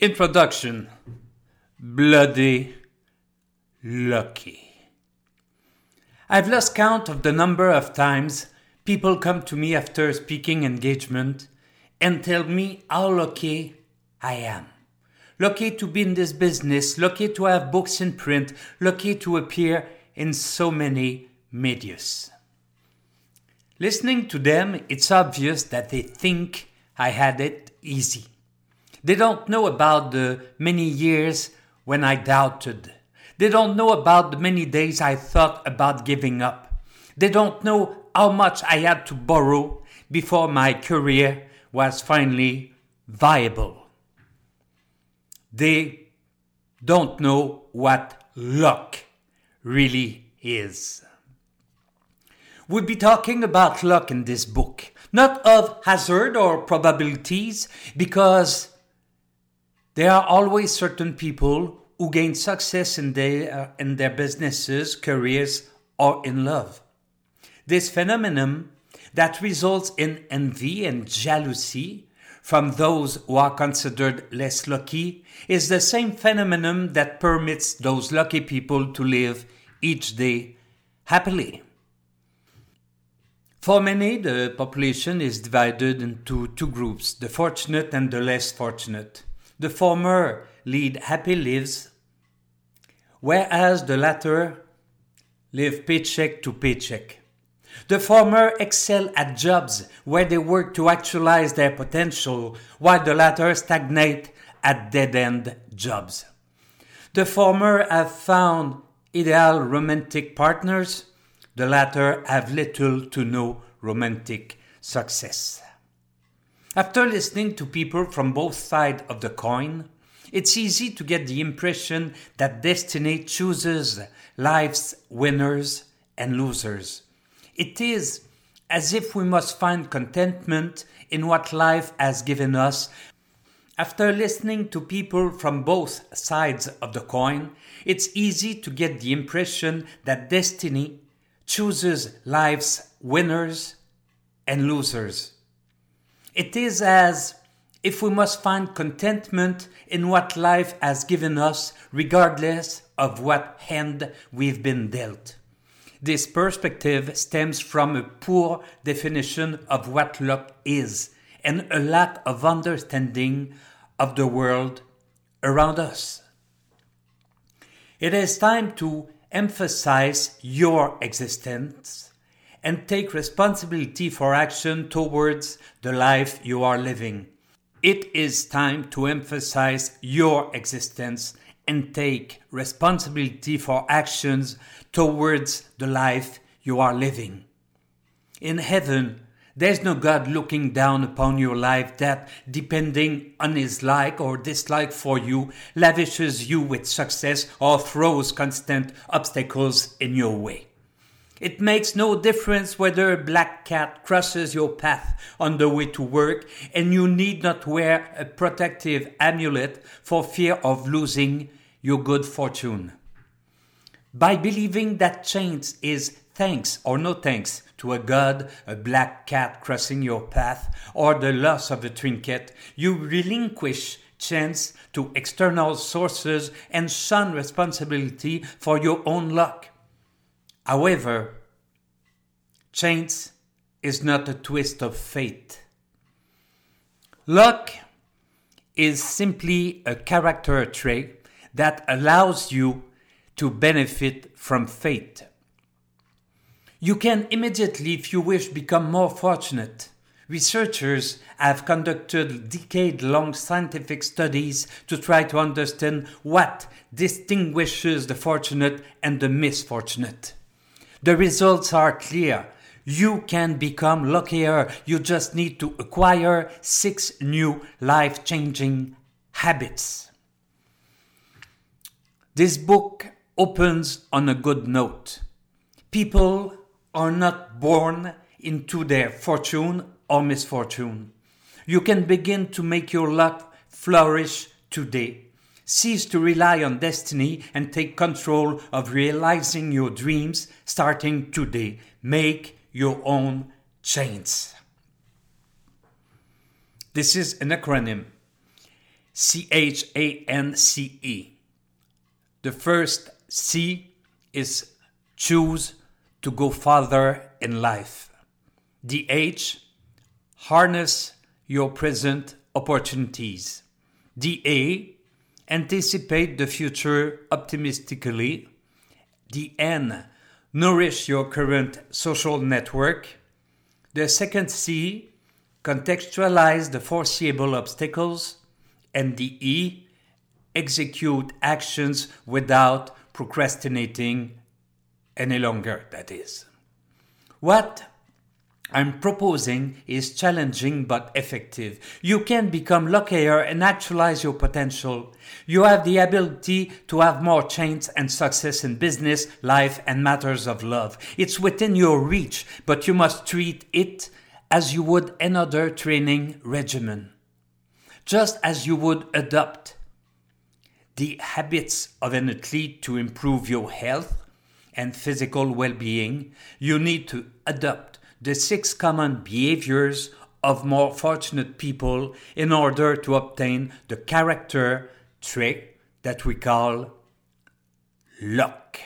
Introduction Bloody Lucky. I've lost count of the number of times people come to me after a speaking engagement and tell me how lucky I am. Lucky to be in this business, lucky to have books in print, lucky to appear in so many medias. Listening to them, it's obvious that they think I had it easy. They don't know about the many years when I doubted. They don't know about the many days I thought about giving up. They don't know how much I had to borrow before my career was finally viable. They don't know what luck really is. We'll be talking about luck in this book, not of hazard or probabilities, because there are always certain people who gain success in their, uh, in their businesses, careers, or in love. This phenomenon that results in envy and jealousy from those who are considered less lucky is the same phenomenon that permits those lucky people to live each day happily. For many, the population is divided into two groups the fortunate and the less fortunate. The former lead happy lives, whereas the latter live paycheck to paycheck. The former excel at jobs where they work to actualize their potential, while the latter stagnate at dead end jobs. The former have found ideal romantic partners, the latter have little to no romantic success. After listening to people from both sides of the coin, it's easy to get the impression that destiny chooses life's winners and losers. It is as if we must find contentment in what life has given us. After listening to people from both sides of the coin, it's easy to get the impression that destiny chooses life's winners and losers. It is as if we must find contentment in what life has given us, regardless of what hand we've been dealt. This perspective stems from a poor definition of what luck is and a lack of understanding of the world around us. It is time to emphasize your existence and take responsibility for action towards the life you are living. It is time to emphasize your existence and take responsibility for actions towards the life you are living. In heaven, there's no God looking down upon your life that, depending on his like or dislike for you, lavishes you with success or throws constant obstacles in your way. It makes no difference whether a black cat crosses your path on the way to work, and you need not wear a protective amulet for fear of losing your good fortune. By believing that chance is thanks or no thanks to a god, a black cat crossing your path, or the loss of a trinket, you relinquish chance to external sources and shun responsibility for your own luck. However, chance is not a twist of fate. Luck is simply a character trait that allows you to benefit from fate. You can immediately, if you wish, become more fortunate. Researchers have conducted decade long scientific studies to try to understand what distinguishes the fortunate and the misfortunate. The results are clear. You can become luckier. You just need to acquire six new life changing habits. This book opens on a good note. People are not born into their fortune or misfortune. You can begin to make your luck flourish today. Cease to rely on destiny and take control of realizing your dreams starting today. Make your own chains. This is an acronym C H A N C E. The first C is choose to go farther in life. The H, harness your present opportunities. The A, anticipate the future optimistically. The N, nourish your current social network. The second C, contextualize the foreseeable obstacles. And the E, execute actions without procrastinating any longer, that is. What I'm proposing is challenging but effective. You can become luckier and actualize your potential. You have the ability to have more chance and success in business, life, and matters of love. It's within your reach, but you must treat it as you would another training regimen. Just as you would adopt the habits of an athlete to improve your health and physical well being, you need to adopt the six common behaviors of more fortunate people in order to obtain the character trait that we call luck.